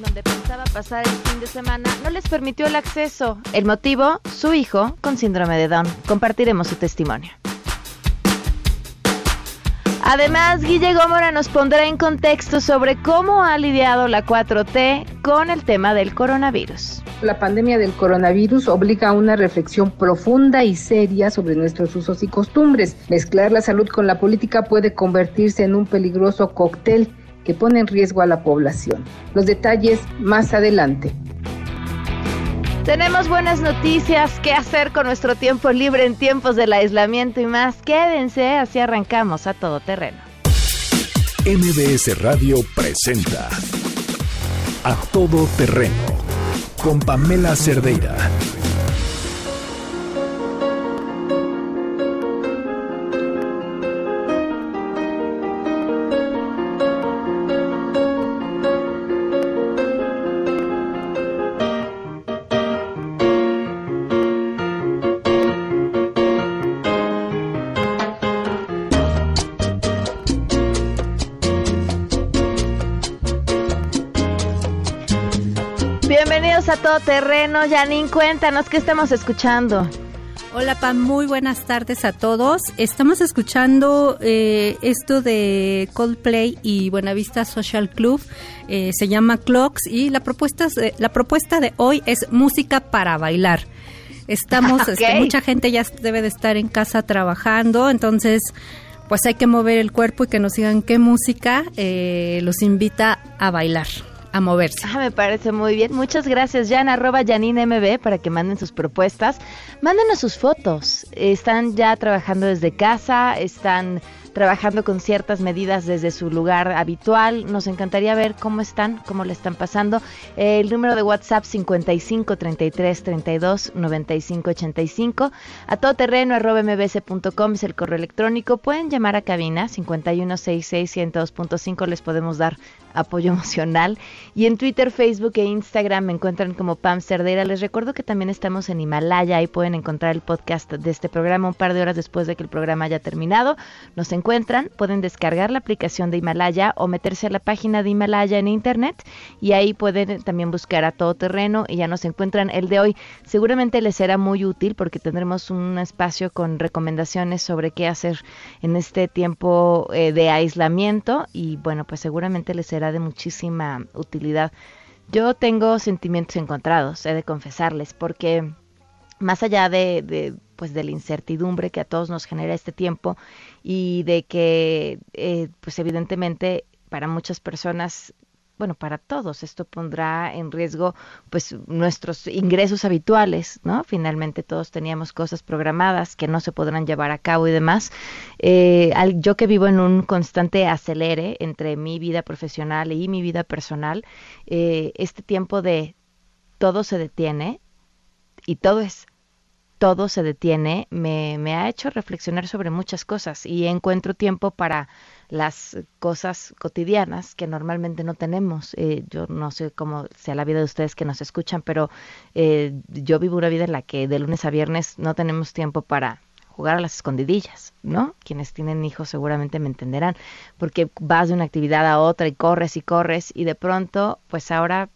donde pensaba pasar el fin de semana no les permitió el acceso. El motivo, su hijo con síndrome de Down. Compartiremos su testimonio. Además, Guille Gómora nos pondrá en contexto sobre cómo ha lidiado la 4T con el tema del coronavirus. La pandemia del coronavirus obliga a una reflexión profunda y seria sobre nuestros usos y costumbres. Mezclar la salud con la política puede convertirse en un peligroso cóctel que pone en riesgo a la población. Los detalles más adelante. Tenemos buenas noticias, qué hacer con nuestro tiempo libre en tiempos del aislamiento y más. Quédense, así arrancamos a todo terreno. MBS Radio presenta A Todo Terreno con Pamela Cerdeira. Terreno. Janine, cuéntanos qué estamos escuchando. Hola Pam, muy buenas tardes a todos. Estamos escuchando eh, esto de Coldplay y Buenavista Social Club. Eh, se llama Clocks y la propuesta, la propuesta de hoy es música para bailar. Estamos, este, mucha gente ya debe de estar en casa trabajando, entonces pues hay que mover el cuerpo y que nos digan qué música eh, los invita a bailar, a moverse. Ah, me parece muy bien. Muchas gracias, Jan, arroba Janine MB, para que manden sus propuestas. Mándenos sus fotos. Están ya trabajando desde casa, están trabajando con ciertas medidas desde su lugar habitual. Nos encantaría ver cómo están, cómo le están pasando. El número de WhatsApp 55 33 32 95 85. A todoterreno arroba mbs.com es el correo electrónico. Pueden llamar a cabina 51 66 102.5. Les podemos dar apoyo emocional. Y en Twitter, Facebook e Instagram me encuentran como Pam Cerdeira. Les recuerdo que también estamos en Himalaya. Ahí pueden encontrar el podcast de este programa un par de horas después de que el programa haya terminado. Nos encuentran, pueden descargar la aplicación de Himalaya o meterse a la página de Himalaya en internet y ahí pueden también buscar a todo terreno y ya nos encuentran el de hoy. Seguramente les será muy útil porque tendremos un espacio con recomendaciones sobre qué hacer en este tiempo eh, de aislamiento y bueno, pues seguramente les será de muchísima utilidad. Yo tengo sentimientos encontrados, he de confesarles, porque más allá de, pues de la incertidumbre que a todos nos genera este tiempo y de que eh, pues evidentemente para muchas personas bueno, para todos esto pondrá en riesgo pues nuestros ingresos habituales, ¿no? Finalmente todos teníamos cosas programadas que no se podrán llevar a cabo y demás. Eh, al, yo que vivo en un constante acelere entre mi vida profesional y mi vida personal, eh, este tiempo de todo se detiene y todo es todo se detiene, me, me, ha hecho reflexionar sobre muchas cosas y encuentro tiempo para las cosas cotidianas que normalmente no tenemos. Eh, yo no sé cómo sea la vida de ustedes que nos escuchan, pero eh, yo vivo una vida en la que de lunes a viernes no tenemos tiempo para jugar a las escondidillas, ¿no? Quienes tienen hijos seguramente me entenderán, porque vas de una actividad a otra y corres y corres y de pronto, pues ahora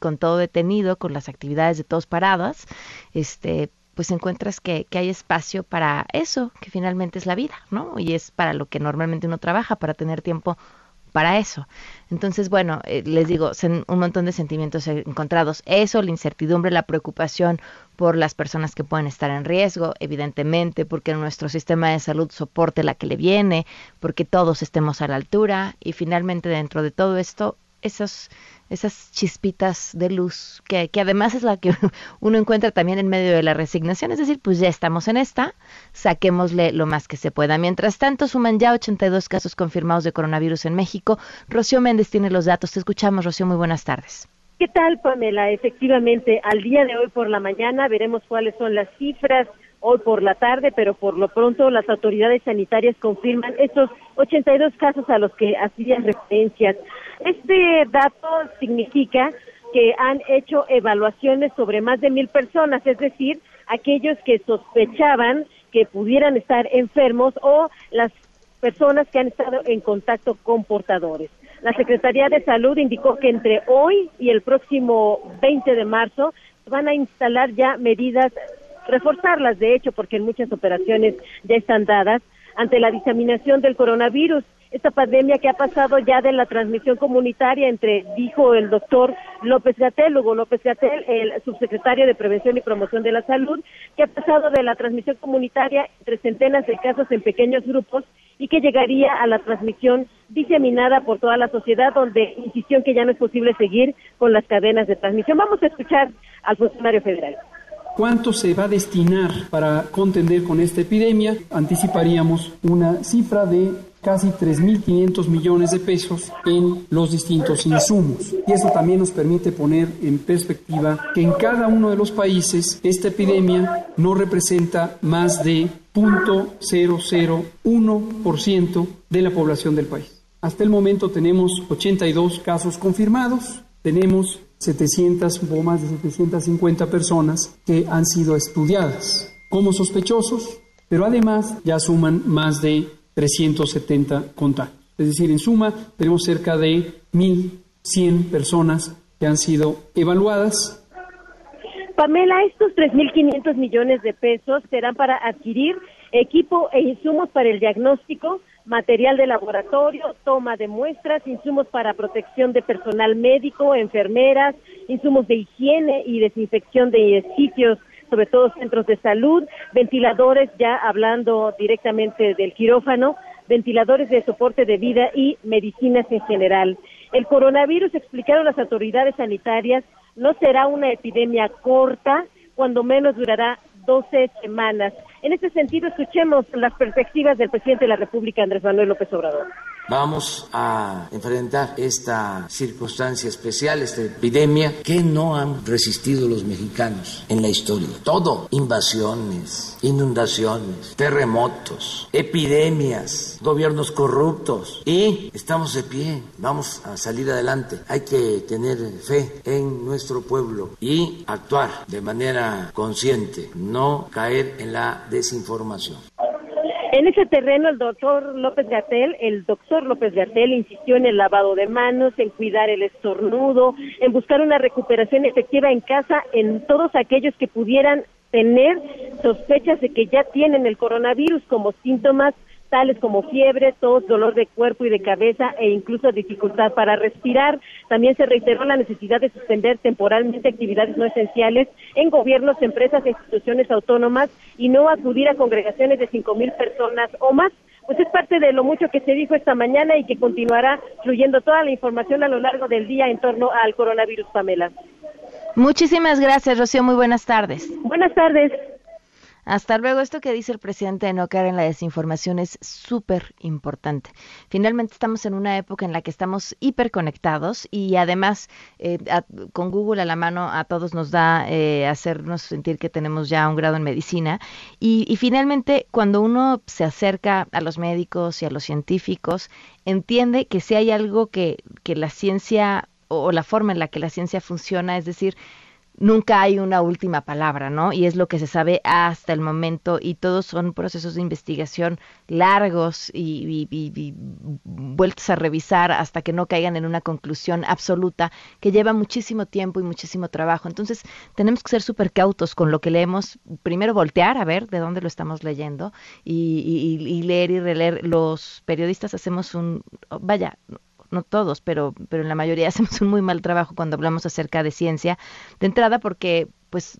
con todo detenido, con las actividades de todos paradas, este, pues encuentras que, que, hay espacio para eso, que finalmente es la vida, ¿no? Y es para lo que normalmente uno trabaja, para tener tiempo para eso. Entonces, bueno, eh, les digo, son un montón de sentimientos encontrados. Eso, la incertidumbre, la preocupación por las personas que pueden estar en riesgo, evidentemente, porque nuestro sistema de salud soporte la que le viene, porque todos estemos a la altura y finalmente dentro de todo esto, esos esas chispitas de luz, que, que, además es la que uno encuentra también en medio de la resignación, es decir, pues ya estamos en esta, saquémosle lo más que se pueda. Mientras tanto, suman ya 82 casos confirmados de coronavirus en México. Rocío Méndez tiene los datos. Te escuchamos, Rocío, muy buenas tardes. ¿Qué tal, Pamela? Efectivamente, al día de hoy por la mañana veremos cuáles son las cifras hoy por la tarde, pero por lo pronto las autoridades sanitarias confirman estos 82 casos a los que hacían referencias. Este dato significa que han hecho evaluaciones sobre más de mil personas, es decir, aquellos que sospechaban que pudieran estar enfermos o las personas que han estado en contacto con portadores. La Secretaría de Salud indicó que entre hoy y el próximo 20 de marzo van a instalar ya medidas, reforzarlas de hecho, porque en muchas operaciones ya están dadas ante la diseminación del coronavirus esta pandemia que ha pasado ya de la transmisión comunitaria entre, dijo el doctor López Gatel, Hugo López Gatel, el subsecretario de Prevención y Promoción de la Salud, que ha pasado de la transmisión comunitaria entre centenas de casos en pequeños grupos y que llegaría a la transmisión diseminada por toda la sociedad, donde insistió que ya no es posible seguir con las cadenas de transmisión. Vamos a escuchar al funcionario federal. ¿Cuánto se va a destinar para contender con esta epidemia? Anticiparíamos una cifra de casi 3.500 millones de pesos en los distintos insumos. Y eso también nos permite poner en perspectiva que en cada uno de los países esta epidemia no representa más de 0.001% de la población del país. Hasta el momento tenemos 82 casos confirmados, tenemos 700 o más de 750 personas que han sido estudiadas como sospechosos, pero además ya suman más de 370 contactos. Es decir, en suma, tenemos cerca de 1.100 personas que han sido evaluadas. Pamela, estos 3.500 millones de pesos serán para adquirir equipo e insumos para el diagnóstico, material de laboratorio, toma de muestras, insumos para protección de personal médico, enfermeras, insumos de higiene y desinfección de sitios, sobre todo centros de salud, ventiladores, ya hablando directamente del quirófano, ventiladores de soporte de vida y medicinas en general. El coronavirus, explicaron las autoridades sanitarias, no será una epidemia corta, cuando menos durará 12 semanas. En este sentido, escuchemos las perspectivas del presidente de la República, Andrés Manuel López Obrador. Vamos a enfrentar esta circunstancia especial, esta epidemia que no han resistido los mexicanos en la historia. Todo, invasiones, inundaciones, terremotos, epidemias, gobiernos corruptos y estamos de pie, vamos a salir adelante. Hay que tener fe en nuestro pueblo y actuar de manera consciente, no caer en la desinformación. En ese terreno, el doctor López Gatel, el doctor López Gatel insistió en el lavado de manos, en cuidar el estornudo, en buscar una recuperación efectiva en casa en todos aquellos que pudieran tener sospechas de que ya tienen el coronavirus como síntomas tales como fiebre, tos, dolor de cuerpo y de cabeza e incluso dificultad para respirar. También se reiteró la necesidad de suspender temporalmente actividades no esenciales en gobiernos, empresas e instituciones autónomas y no acudir a congregaciones de cinco mil personas o más. Pues es parte de lo mucho que se dijo esta mañana y que continuará fluyendo toda la información a lo largo del día en torno al coronavirus, Pamela. Muchísimas gracias, Rocío. Muy buenas tardes. Buenas tardes. Hasta luego. Esto que dice el presidente de no caer en la desinformación es súper importante. Finalmente estamos en una época en la que estamos hiperconectados y además eh, con Google a la mano a todos nos da eh, hacernos sentir que tenemos ya un grado en medicina. Y, y finalmente cuando uno se acerca a los médicos y a los científicos, entiende que si hay algo que, que la ciencia o la forma en la que la ciencia funciona, es decir, nunca hay una última palabra, ¿no? Y es lo que se sabe hasta el momento y todos son procesos de investigación largos y, y, vueltos a revisar hasta que no caigan en una conclusión absoluta que lleva muchísimo tiempo y muchísimo trabajo. Entonces tenemos que ser súper cautos con lo que leemos. Primero voltear a ver de dónde lo estamos leyendo y, y leer y releer. Los periodistas hacemos un, vaya, no todos, pero, pero en la mayoría hacemos un muy mal trabajo cuando hablamos acerca de ciencia, de entrada porque pues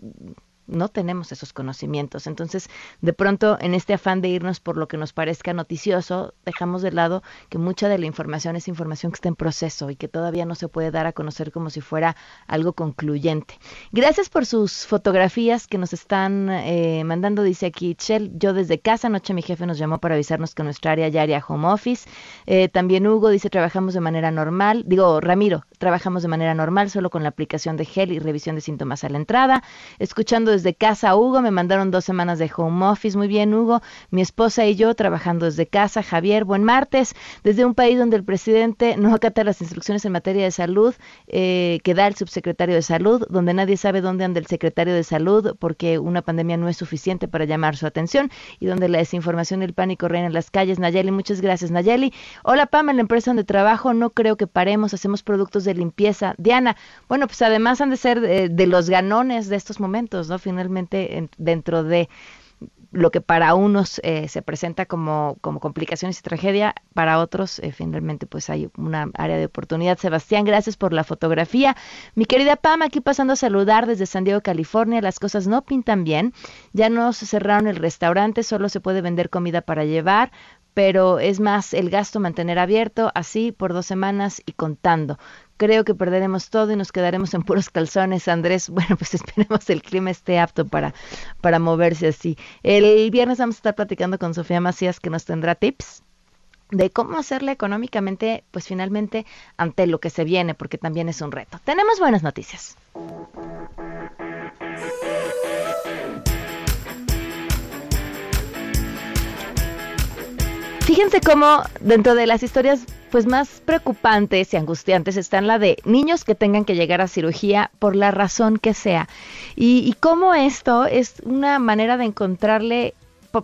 no tenemos esos conocimientos. Entonces, de pronto, en este afán de irnos por lo que nos parezca noticioso, dejamos de lado que mucha de la información es información que está en proceso y que todavía no se puede dar a conocer como si fuera algo concluyente. Gracias por sus fotografías que nos están eh, mandando, dice aquí Chel, yo desde casa, anoche mi jefe nos llamó para avisarnos que nuestra área ya haría home office. Eh, también Hugo dice, trabajamos de manera normal, digo, Ramiro, trabajamos de manera normal, solo con la aplicación de gel y revisión de síntomas a la entrada. Escuchando desde casa, Hugo. Me mandaron dos semanas de home office. Muy bien, Hugo. Mi esposa y yo trabajando desde casa. Javier, buen martes. Desde un país donde el presidente no acata las instrucciones en materia de salud eh, que da el subsecretario de salud, donde nadie sabe dónde anda el secretario de salud porque una pandemia no es suficiente para llamar su atención y donde la desinformación y el pánico reina en las calles. Nayeli, muchas gracias, Nayeli. Hola, Pam, en la empresa donde trabajo no creo que paremos, hacemos productos de limpieza. Diana, bueno, pues además han de ser de, de los ganones de estos momentos, ¿no? Finalmente, en, dentro de lo que para unos eh, se presenta como, como complicaciones y tragedia, para otros eh, finalmente pues hay una área de oportunidad. Sebastián, gracias por la fotografía. Mi querida Pam, aquí pasando a saludar desde San Diego, California. Las cosas no pintan bien. Ya no se cerraron el restaurante, solo se puede vender comida para llevar pero es más el gasto mantener abierto así por dos semanas y contando. Creo que perderemos todo y nos quedaremos en puros calzones, Andrés. Bueno, pues esperemos el clima esté apto para, para moverse así. El viernes vamos a estar platicando con Sofía Macías que nos tendrá tips de cómo hacerle económicamente, pues finalmente, ante lo que se viene, porque también es un reto. Tenemos buenas noticias. Fíjense cómo dentro de las historias pues más preocupantes y angustiantes están la de niños que tengan que llegar a cirugía por la razón que sea. Y, y cómo esto es una manera de encontrarle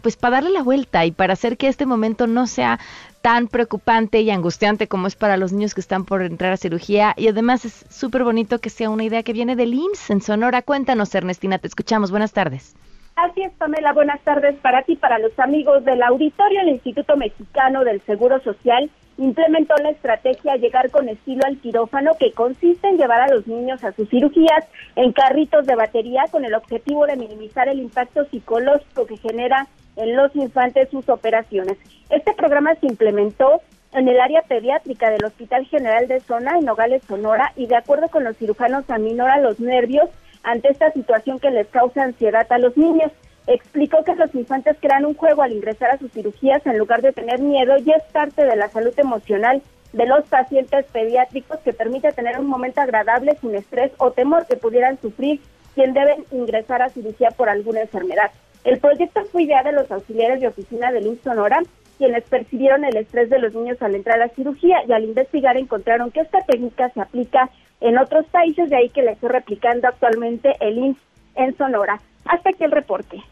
pues para darle la vuelta y para hacer que este momento no sea tan preocupante y angustiante como es para los niños que están por entrar a cirugía. Y además es súper bonito que sea una idea que viene del IMSS en Sonora. Cuéntanos, Ernestina, te escuchamos. Buenas tardes. Así es, Pamela. Buenas tardes para ti, para los amigos del auditorio. El Instituto Mexicano del Seguro Social implementó la estrategia Llegar con estilo al quirófano, que consiste en llevar a los niños a sus cirugías en carritos de batería con el objetivo de minimizar el impacto psicológico que genera en los infantes sus operaciones. Este programa se implementó en el área pediátrica del Hospital General de Zona en Nogales, Sonora, y de acuerdo con los cirujanos aminora los nervios ante esta situación que les causa ansiedad a los niños. Explicó que los infantes crean un juego al ingresar a sus cirugías en lugar de tener miedo y es parte de la salud emocional de los pacientes pediátricos que permite tener un momento agradable sin estrés o temor que pudieran sufrir quien deben ingresar a cirugía por alguna enfermedad. El proyecto fue idea de los auxiliares de oficina de IMSS Sonora, quienes percibieron el estrés de los niños al entrar a la cirugía y al investigar encontraron que esta técnica se aplica en otros países, de ahí que le estoy replicando actualmente el INS en Sonora. Hasta aquí el reporte.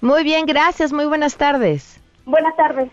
Muy bien, gracias, muy buenas tardes. Buenas tardes.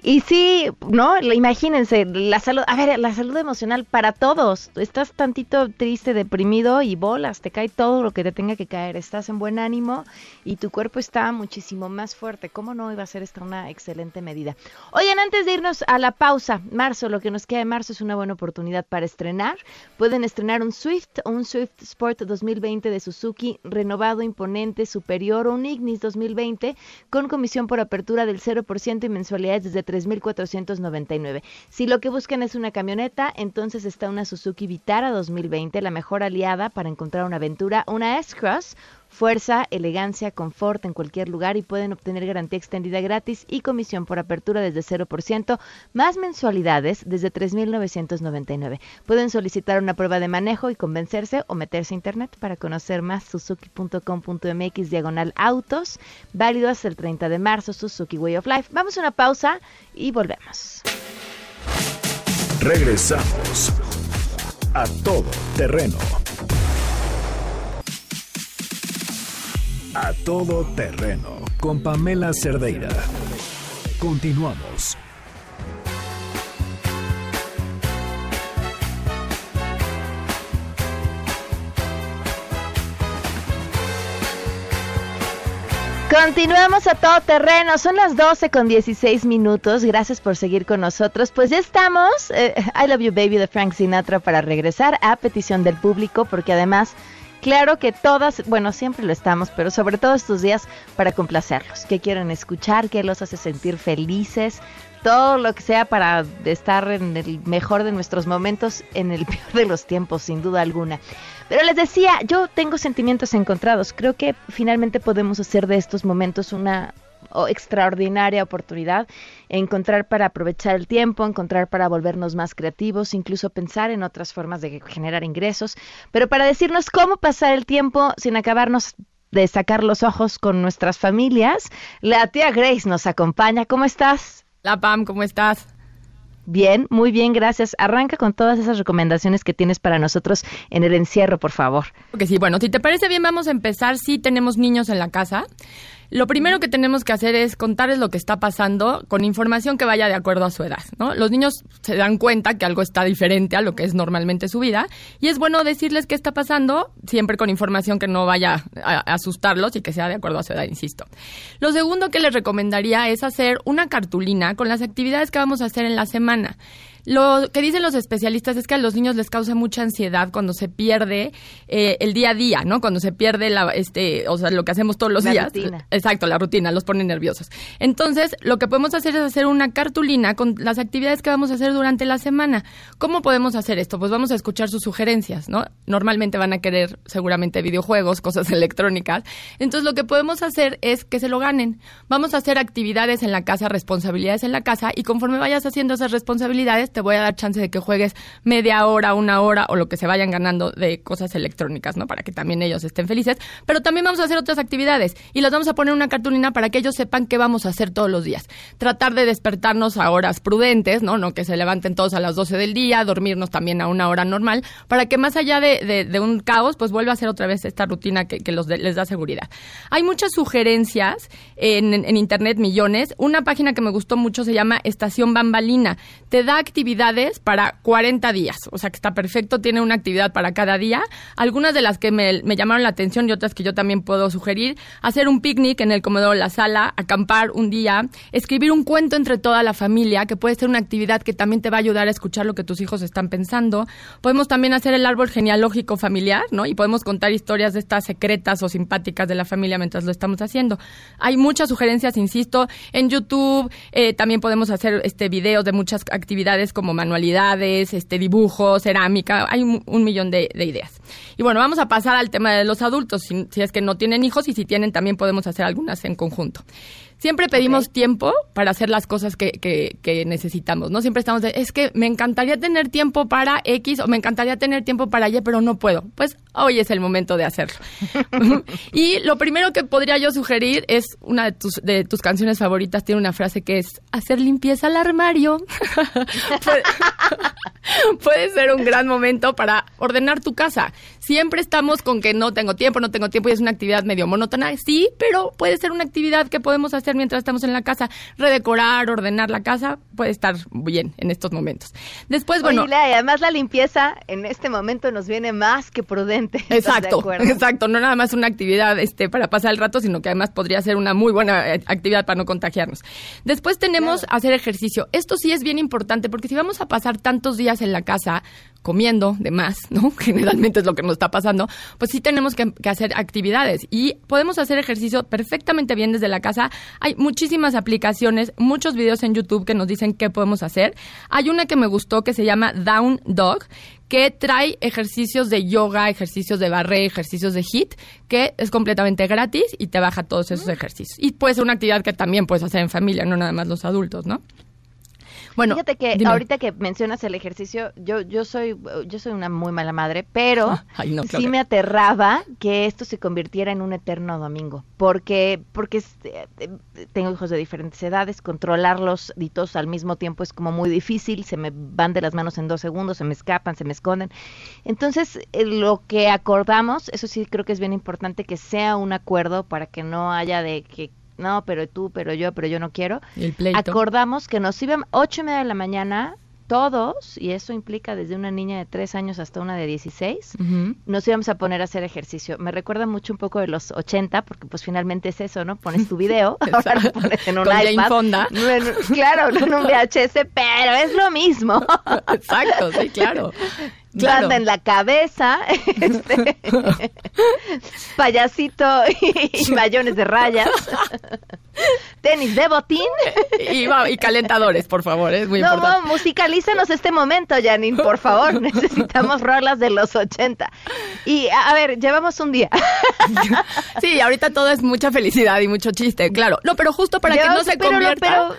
Y sí, ¿no? Imagínense, la salud, a ver, la salud emocional para todos. Estás tantito triste, deprimido y bolas, te cae todo lo que te tenga que caer. Estás en buen ánimo y tu cuerpo está muchísimo más fuerte. ¿Cómo no iba a ser esta una excelente medida? Oigan, antes de irnos a la pausa, marzo, lo que nos queda de marzo es una buena oportunidad para estrenar. Pueden estrenar un Swift o un Swift Sport 2020 de Suzuki, renovado, imponente, superior o un Ignis 2020 con comisión por apertura del 0% y mensualidades desde 3.499. Si lo que buscan es una camioneta, entonces está una Suzuki Vitara 2020, la mejor aliada para encontrar una aventura, una S-Cross, fuerza, elegancia, confort en cualquier lugar y pueden obtener garantía extendida gratis y comisión por apertura desde 0%, más mensualidades desde 3.999. Pueden solicitar una prueba de manejo y convencerse o meterse a internet para conocer más suzuki.com.mx diagonal autos, válido hasta el 30 de marzo, Suzuki Way of Life. Vamos a una pausa y volvemos. Regresamos a todo terreno. A todo terreno con Pamela Cerdeira. Continuamos. Continuamos a todo terreno, son las 12 con 16 minutos, gracias por seguir con nosotros. Pues ya estamos, eh, I Love You Baby de Frank Sinatra para regresar a petición del público, porque además Claro que todas, bueno, siempre lo estamos, pero sobre todo estos días para complacerlos. ¿Qué quieren escuchar? ¿Qué los hace sentir felices? Todo lo que sea para estar en el mejor de nuestros momentos, en el peor de los tiempos, sin duda alguna. Pero les decía, yo tengo sentimientos encontrados. Creo que finalmente podemos hacer de estos momentos una extraordinaria oportunidad, encontrar para aprovechar el tiempo, encontrar para volvernos más creativos, incluso pensar en otras formas de generar ingresos, pero para decirnos cómo pasar el tiempo sin acabarnos de sacar los ojos con nuestras familias, la tía Grace nos acompaña. ¿Cómo estás? La Pam, ¿cómo estás? Bien, muy bien, gracias. Arranca con todas esas recomendaciones que tienes para nosotros en el encierro, por favor. Ok, sí, bueno, si te parece bien, vamos a empezar. Si tenemos niños en la casa, lo primero que tenemos que hacer es contarles lo que está pasando con información que vaya de acuerdo a su edad, ¿no? Los niños se dan cuenta que algo está diferente a lo que es normalmente su vida y es bueno decirles qué está pasando siempre con información que no vaya a asustarlos y que sea de acuerdo a su edad, insisto. Lo segundo que les recomendaría es hacer una cartulina con las actividades que vamos a hacer en la semana. Lo que dicen los especialistas es que a los niños les causa mucha ansiedad cuando se pierde eh, el día a día, ¿no? Cuando se pierde la, este, o sea, lo que hacemos todos los La días. rutina. Exacto, la rutina, los pone nerviosos. Entonces, lo que podemos hacer es hacer una cartulina con las actividades que vamos a hacer durante la semana. ¿Cómo podemos hacer esto? Pues vamos a escuchar sus sugerencias, ¿no? Normalmente van a querer seguramente videojuegos, cosas electrónicas. Entonces, lo que podemos hacer es que se lo ganen. Vamos a hacer actividades en la casa, responsabilidades en la casa, y conforme vayas haciendo esas responsabilidades, te voy a dar chance de que juegues media hora, una hora o lo que se vayan ganando de cosas electrónicas, ¿no? Para que también ellos estén felices. Pero también vamos a hacer otras actividades y las vamos a poner en una cartulina para que ellos sepan qué vamos a hacer todos los días. Tratar de despertarnos a horas prudentes, ¿no? No que se levanten todos a las 12 del día, dormirnos también a una hora normal, para que más allá de, de- un caos, pues vuelva a ser otra vez esta rutina que, les da seguridad. Hay muchas sugerencias en, en Internet, millones. Una página que me gustó mucho se llama Estación Bambalina. Te da actividades para 40 días, o sea que está perfecto, tiene una actividad para cada día. Algunas de las que me, llamaron la atención y otras que yo también puedo sugerir, hacer un picnic en el comedor o la sala, acampar un día, escribir un cuento entre toda la familia, que puede ser una actividad que también te va a ayudar a escuchar lo que tus hijos están pensando. Podemos también hacer el árbol genealógico familiar, ¿no? Y podemos contar historias de estas secretas o simpáticas de la familia mientras lo estamos haciendo. Hay muchas sugerencias, insisto, en YouTube, eh, también podemos hacer este videos de muchas actividades como manualidades, este dibujos, cerámica, hay un, millón de, de ideas. Y bueno, vamos a pasar al tema de los adultos, si, si es que no tienen hijos y si tienen también podemos hacer algunas en conjunto. Siempre pedimos tiempo para hacer las cosas que, que, que necesitamos, ¿no? Siempre estamos de, es que me encantaría tener tiempo para X o me encantaría tener tiempo para Y, pero no puedo. Pues hoy es el momento de hacerlo. y lo primero que podría yo sugerir es una de tus, de tus canciones favoritas, tiene una frase que es hacer limpieza al armario. puede, puede ser un gran momento para ordenar tu casa. Siempre estamos con que no tengo tiempo, no tengo tiempo y es una actividad medio monótona. Sí, pero puede ser una actividad que podemos hacer mientras estamos en la casa. Redecorar, ordenar la casa, puede estar bien en estos momentos. Después, bueno... Oye, y además la limpieza en este momento nos viene más que prudente. ¿Estás de Exacto, exacto. No nada más una actividad este, para pasar el rato, sino que además podría ser una muy buena eh, actividad para no contagiarnos. Después tenemos hacer ejercicio. Esto sí es bien importante porque si vamos a pasar tantos días en la casa comiendo de más, ¿no? Generalmente es lo que nos está pasando, pues sí tenemos que, que hacer actividades y podemos hacer ejercicio perfectamente bien desde la casa. Hay muchísimas aplicaciones, muchos videos en YouTube que nos dicen qué podemos hacer. Hay una que me gustó que se llama Down Dog, que trae ejercicios de yoga, ejercicios de barré, ejercicios de HIIT, que es completamente gratis y te baja todos esos ejercicios. Y puede ser una actividad que también puedes hacer en familia, no nada más los adultos, ¿no? Bueno, Fíjate que dime. ahorita que mencionas el ejercicio, yo yo soy yo soy una muy mala madre, pero Ay, no, claro sí me aterraba que esto se convirtiera en un eterno domingo, porque porque eh, eh, tengo hijos de diferentes edades, controlarlos y todos al mismo tiempo es como muy difícil, se me van de las manos en dos segundos, se me escapan, se me esconden. Entonces, eh, lo que acordamos, eso sí creo que es bien importante que sea un acuerdo para que no haya de que no, pero tú, pero yo, pero yo no quiero el pleito. acordamos que nos iban ocho y media de la mañana todos, y eso implica desde una niña de tres años hasta una de 16, Ujú. nos íbamos a poner a hacer ejercicio. Me recuerda mucho un poco de los 80, porque pues finalmente es eso, ¿no? Pones tu video, ahora lo pones en un Con Jane iPad. Fonda. No en- claro, no en un VHS, pero es lo mismo. Exacto, sí, claro. banda en la cabeza, este, payasito y, mayones de rayas, tenis de botín. y, calentadores, por favor, es muy no, importante. No, musicalícenos este momento, Janine, por favor. Necesitamos rolas de los 80. Y, a, ver, llevamos un día. sí, ahorita todo es mucha felicidad y mucho chiste, claro. No, pero justo para que no se convierta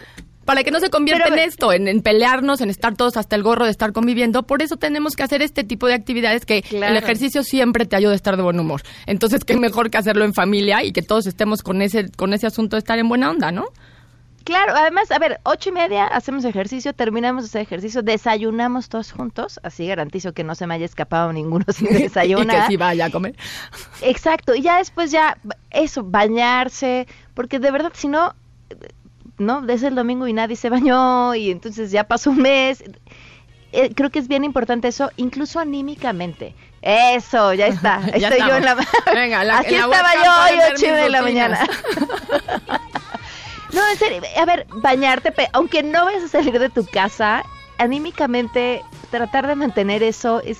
para que no se convierta en esto, en, pelearnos, en estar todos hasta el gorro de estar conviviendo. Por eso tenemos que hacer este tipo de actividades que el ejercicio siempre te ayuda a estar de buen humor. Entonces, qué mejor que hacerlo en familia y que todos estemos con ese, con ese asunto de estar en buena onda, ¿no? Claro, además, a ver, ocho y media hacemos ejercicio, terminamos ese ejercicio, desayunamos todos juntos, así garantizo que no se me haya escapado ninguno sin desayunar. y que sí vaya a comer. Exacto, y ya después ya, eso, bañarse, porque de verdad, si no, ¿no? Desde el domingo y nadie se bañó y entonces ya pasó un mes. Eh, creo que es bien importante eso, incluso anímicamente. Eso, ya está. Estoy yo en la... Venga, la, Aquí estaba yo hoy, 8 de la mañana. no, en serio, a ver, bañarte, aunque no vayas a salir de tu casa, anímicamente tratar de mantener eso es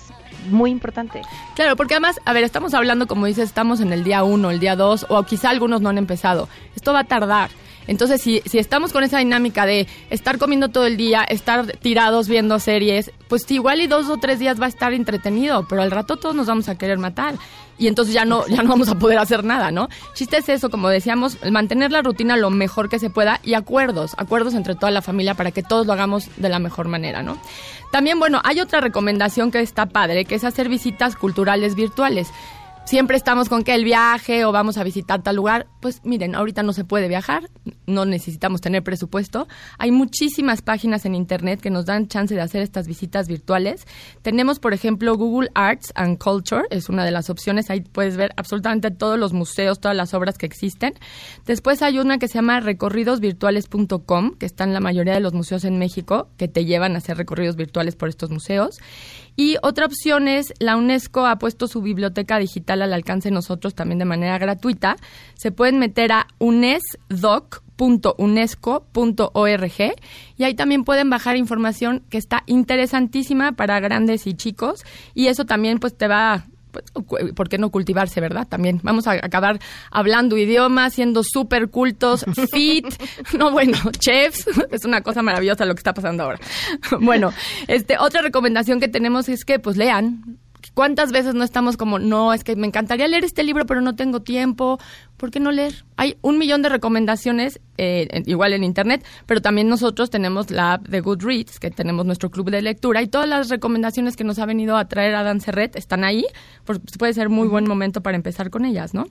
muy importante. Claro, porque además, a ver, estamos hablando, como dices, estamos en el día uno, el día dos, o quizá algunos no han empezado. Esto va a tardar. Entonces, si, estamos con esa dinámica de estar comiendo todo el día, estar tirados viendo series, pues igual y dos o tres días va a estar entretenido, pero al rato todos nos vamos a querer matar y entonces ya no, ya no vamos a poder hacer nada, ¿no? Chiste es eso, como decíamos, mantener la rutina lo mejor que se pueda y acuerdos, acuerdos entre toda la familia para que todos lo hagamos de la mejor manera, ¿no? También, bueno, hay otra recomendación que está padre, que es hacer visitas culturales virtuales siempre estamos con que el viaje o vamos a visitar tal lugar, pues miren, ahorita no se puede viajar, no necesitamos tener presupuesto. Hay muchísimas páginas en internet que nos dan chance de hacer estas visitas virtuales. Tenemos, por ejemplo, Google Arts and Culture, es una de las opciones, ahí puedes ver absolutamente todos los museos, todas las obras que existen. Después hay una que se llama recorridosvirtuales.com, que está en la mayoría de los museos en México, que te llevan a hacer recorridos virtuales por estos museos. Y otra opción es, la UNESCO ha puesto su biblioteca digital al alcance de nosotros también de manera gratuita. Se pueden meter a unesdoc.unesco.org y ahí también pueden bajar información que está interesantísima para grandes y chicos y eso también pues te va ¿por qué no cultivarse, verdad? También vamos a acabar hablando idiomas, siendo súper cultos, fit, no bueno, chefs, es una cosa maravillosa lo que está pasando ahora. Bueno, este, otra recomendación que tenemos es que pues lean, ¿Cuántas veces no estamos como, no, es que me encantaría leer este libro, pero no tengo tiempo? ¿Por qué no leer? Hay un millón de recomendaciones, eh, igual en Internet, pero también nosotros tenemos la app de Goodreads, que tenemos nuestro club de lectura, y todas las recomendaciones que nos ha venido a traer Dan Serret están ahí, pues puede ser muy buen momento para empezar con ellas, ¿no?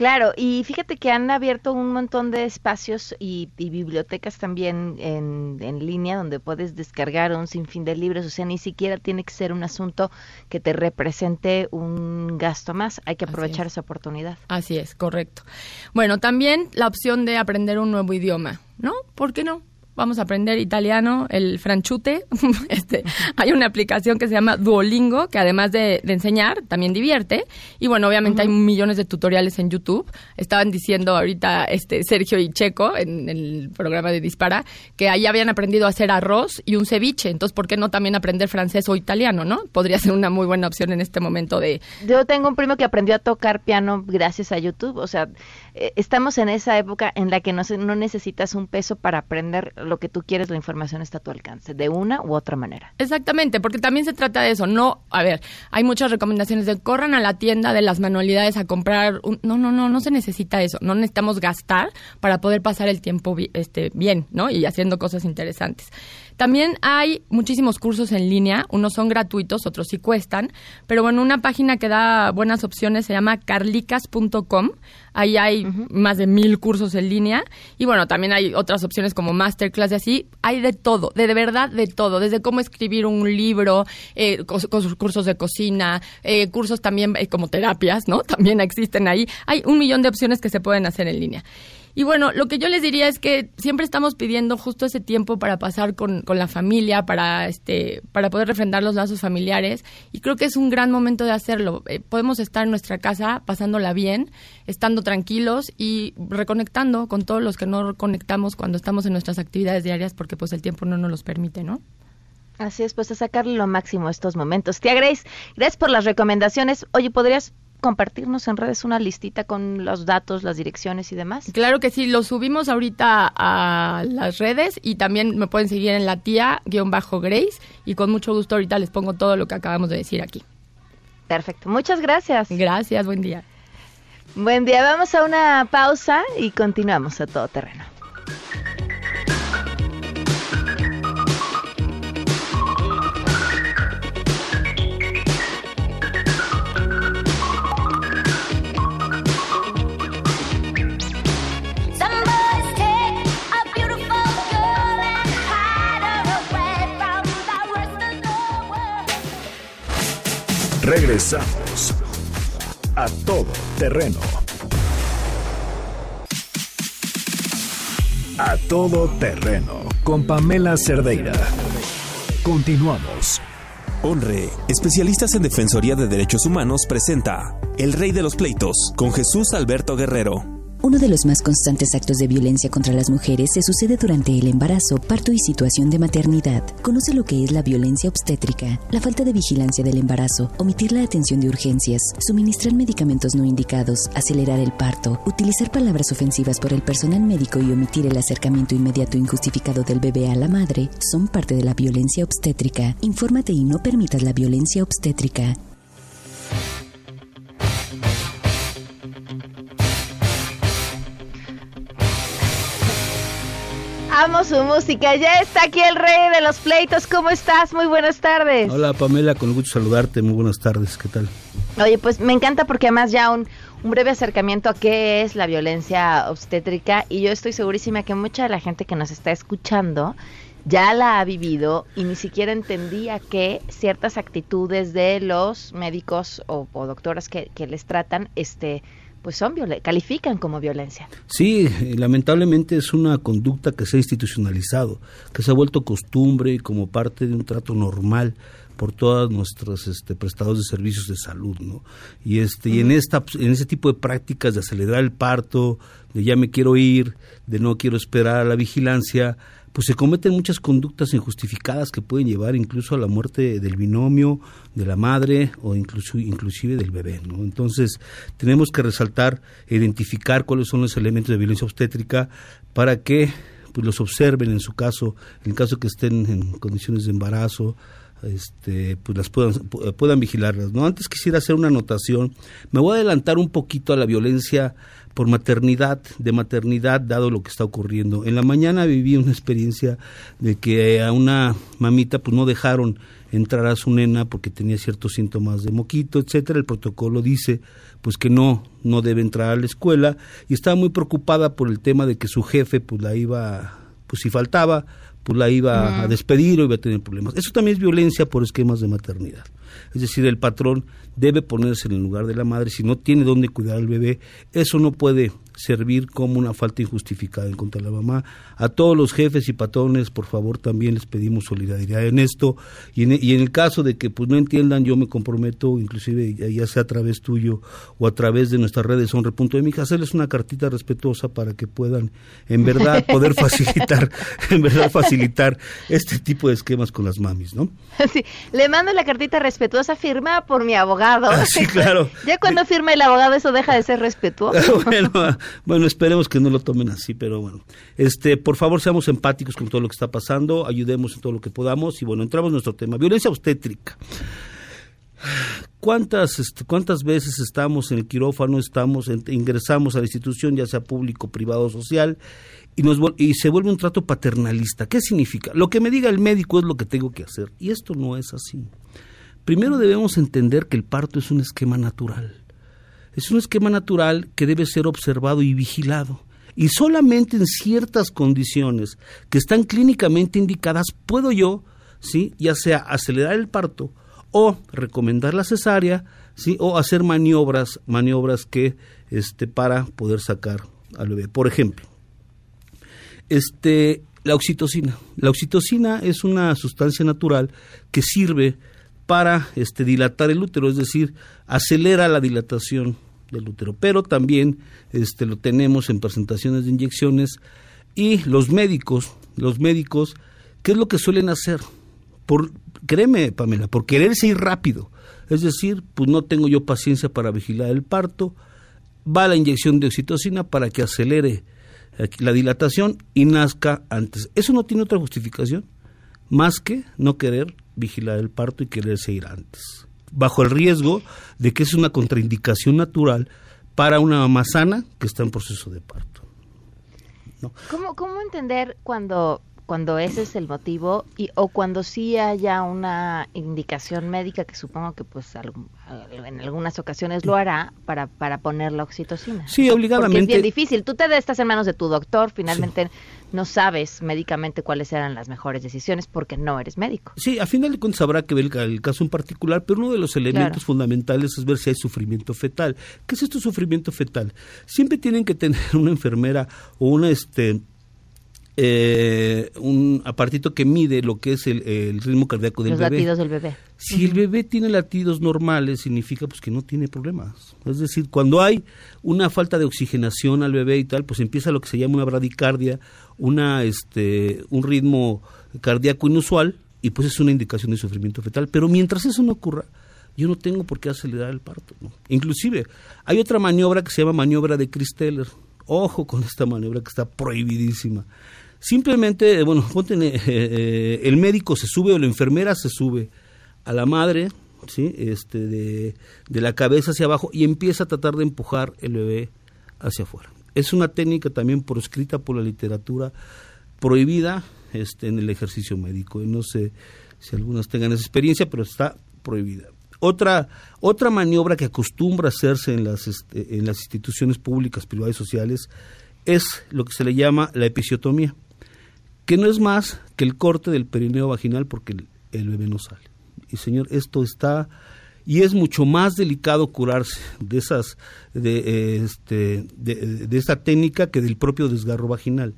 Claro, y fíjate que han abierto un montón de espacios y, bibliotecas también en, línea donde puedes descargar un sinfín de libros, o sea, ni siquiera tiene que ser un asunto que te represente un gasto más, hay que aprovechar esa oportunidad. Así es, correcto. Bueno, también la opción de aprender un nuevo idioma, ¿no? ¿Por qué no? Vamos a aprender italiano, el franchute. este, hay una aplicación que se llama Duolingo, que además de, enseñar, también divierte. Y bueno, obviamente hay millones de tutoriales en YouTube. Estaban diciendo ahorita este Sergio y Checo en, el programa de Dispara que ahí habían aprendido a hacer arroz y un ceviche. Entonces, ¿por qué no también aprender francés o italiano, no? Podría ser una muy buena opción en este momento de... Yo tengo un primo que aprendió a tocar piano gracias a YouTube. O sea, eh, estamos en esa época en la que no, no necesitas un peso para aprender lo que tú quieres, la información está a tu alcance, de una u otra manera. Exactamente, porque también se trata de eso. No, a ver, hay muchas recomendaciones de corran a la tienda de las manualidades a comprar. no, no, no, no se necesita eso. No necesitamos gastar para poder pasar el tiempo este, bien, ¿no? Y haciendo cosas interesantes. También hay muchísimos cursos en línea, unos son gratuitos, otros sí cuestan, pero bueno, una página que da buenas opciones se llama carlicas.com, ahí hay más de mil cursos en línea y bueno, también hay otras opciones como masterclass y así, hay de todo, de, verdad de todo, desde cómo escribir un libro, eh, cursos de cocina, eh, cursos también eh, como terapias, ¿no? También existen ahí, hay un millón de opciones que se pueden hacer en línea. Y bueno, lo que yo les diría es que siempre estamos pidiendo justo ese tiempo para pasar con, con la familia, para, este, para poder refrendar los lazos familiares. Y creo que es un gran momento de hacerlo. Eh, podemos estar en nuestra casa pasándola bien, estando tranquilos y reconectando con todos los que no conectamos cuando estamos en nuestras actividades diarias porque pues el tiempo no nos los permite, ¿no? Así es, pues a sacarle lo máximo a estos momentos. Tía Grace, gracias por las recomendaciones. Oye, ¿podrías compartirnos en redes una listita con los datos, las direcciones y demás? Claro que sí, lo subimos ahorita a las redes y también me pueden seguir en la tía-grace y con mucho gusto ahorita les pongo todo lo que acabamos de decir aquí. Perfecto, muchas gracias. Gracias, buen día. Buen día, vamos a una pausa y continuamos a todo terreno. Regresamos a todo terreno. A todo terreno con Pamela Cerdeira. Continuamos. Honre, especialistas en Defensoría de Derechos Humanos, presenta El Rey de los Pleitos con Jesús Alberto Guerrero. Uno de los más constantes actos de violencia contra las mujeres se sucede durante el embarazo, parto y situación de maternidad. Conoce lo que es la violencia obstétrica, la falta de vigilancia del embarazo, omitir la atención de urgencias, suministrar medicamentos no indicados, acelerar el parto, utilizar palabras ofensivas por el personal médico y omitir el acercamiento inmediato injustificado del bebé a la madre son parte de la violencia obstétrica. Infórmate y no permitas la violencia obstétrica. Amo su música. Ya está aquí el rey de los pleitos. ¿Cómo estás? Muy buenas tardes. Hola Pamela, con gusto saludarte. Muy buenas tardes. ¿Qué tal? Oye, pues me encanta porque además ya un, un breve acercamiento a qué es la violencia obstétrica y yo estoy segurísima que mucha de la gente que nos está escuchando ya la ha vivido y ni siquiera entendía que ciertas actitudes de los médicos o, o doctoras que, que les tratan, este, pues son califican como violencia. Sí, lamentablemente es una conducta que se ha institucionalizado, que se ha vuelto costumbre como parte de un trato normal por todos nuestros este, prestados de servicios de salud, ¿no? Y este y en esta en ese tipo de prácticas de acelerar el parto, de ya me quiero ir, de no quiero esperar a la vigilancia, pues se cometen muchas conductas injustificadas que pueden llevar incluso a la muerte del binomio, de la madre o incluso, inclusive del bebé. ¿no? Entonces tenemos que resaltar, identificar cuáles son los elementos de violencia obstétrica para que pues, los observen en su caso, en el caso que estén en condiciones de embarazo, este, pues las puedan, puedan vigilarlas. ¿no? Antes quisiera hacer una anotación. Me voy a adelantar un poquito a la violencia por maternidad, de maternidad, dado lo que está ocurriendo. En la mañana viví una experiencia de que a una mamita pues no dejaron entrar a su nena porque tenía ciertos síntomas de moquito, etcétera. El protocolo dice pues que no no debe entrar a la escuela y estaba muy preocupada por el tema de que su jefe pues la iba pues si faltaba pues la iba a despedir o iba a tener problemas. Eso también es violencia por esquemas de maternidad. Es decir, el patrón debe ponerse en el lugar de la madre si no tiene dónde cuidar al bebé. Eso no puede servir como una falta injustificada en contra de la mamá. A todos los jefes y patrones, por favor, también les pedimos solidaridad en esto. Y en, y en el caso de que pues no entiendan, yo me comprometo, inclusive ya sea a través tuyo o a través de nuestras redes honre.mx, hacerles una cartita respetuosa para que puedan, en verdad, poder facilitar, en verdad, facilitar este tipo de esquemas con las mamis, ¿no? Sí, le mando la cartita respetuosa firmada por mi abogado. Ah, sí, claro. ya cuando firma el abogado eso deja de ser respetuoso. bueno, bueno, esperemos que no lo tomen así, pero bueno. Este, por favor, seamos empáticos con todo lo que está pasando, ayudemos en todo lo que podamos y bueno, entramos en nuestro tema, violencia obstétrica. ¿Cuántas, este, ¿Cuántas veces estamos en el quirófano, estamos, ingresamos a la institución, ya sea público, privado o social, y, nos, y se vuelve un trato paternalista? ¿Qué significa? Lo que me diga el médico es lo que tengo que hacer, y esto no es así. Primero debemos entender que el parto es un esquema natural es un esquema natural que debe ser observado y vigilado. Y solamente en ciertas condiciones que están clínicamente indicadas puedo yo, ¿sí? ya sea acelerar el parto o recomendar la cesárea, ¿sí? o hacer maniobras, maniobras que este para poder sacar al bebé. Por ejemplo, este la oxitocina. La oxitocina es una sustancia natural que sirve para este, dilatar el útero, es decir, acelera la dilatación del útero, pero también este, lo tenemos en presentaciones de inyecciones y los médicos, los médicos, ¿qué es lo que suelen hacer? por, créeme, Pamela, por quererse ir rápido. Es decir, pues no tengo yo paciencia para vigilar el parto, va la inyección de oxitocina para que acelere la dilatación y nazca antes. Eso no tiene otra justificación más que no querer vigilar el parto y quererse ir antes, bajo el riesgo de que es una contraindicación natural para una mamá sana que está en proceso de parto. ¿Cómo, ¿Cómo entender cuando cuando ese es el motivo y o cuando sí haya una indicación médica que supongo que pues en algunas ocasiones lo hará para para poner la oxitocina. Sí, obligadamente. Porque es bien difícil. Tú te estás en manos de tu doctor, finalmente no sabes médicamente cuáles eran las mejores decisiones porque no eres médico. Sí, a final de cuentas habrá que ver el, caso en particular, pero uno de los elementos fundamentales es ver si hay sufrimiento fetal. ¿Qué es esto sufrimiento fetal? Siempre tienen que tener una enfermera o una este eh, un apartito que mide lo que es el, ritmo cardíaco del Los bebé. latidos del bebé. Si el bebé tiene latidos normales, significa pues que no tiene problemas. Es decir, cuando hay una falta de oxigenación al bebé y tal, pues empieza lo que se llama una bradicardia, una este un ritmo cardíaco inusual y pues es una indicación de sufrimiento fetal, pero mientras eso no ocurra, yo no tengo por qué acelerar el parto. Inclusive, hay otra maniobra que se llama maniobra de Christeller. Ojo con esta maniobra que está prohibidísima. Simplemente, eh, bueno, ponte, eh, eh, el médico se sube o la enfermera se sube a la madre, ¿sí? Este, de, de la cabeza hacia abajo y empieza a tratar de empujar el bebé hacia afuera. Es una técnica también proscrita por la literatura, prohibida este, en el ejercicio médico. Y no sé si algunas tengan esa experiencia, pero está prohibida. Otra, otra maniobra que acostumbra hacerse en las, este, en las instituciones públicas, privadas y sociales es lo que se le llama la episiotomía que no es más que el corte del perineo vaginal porque el, bebé no sale. Y señor, esto está y es mucho más delicado curarse de esas de, este, de, esta técnica que del propio desgarro vaginal.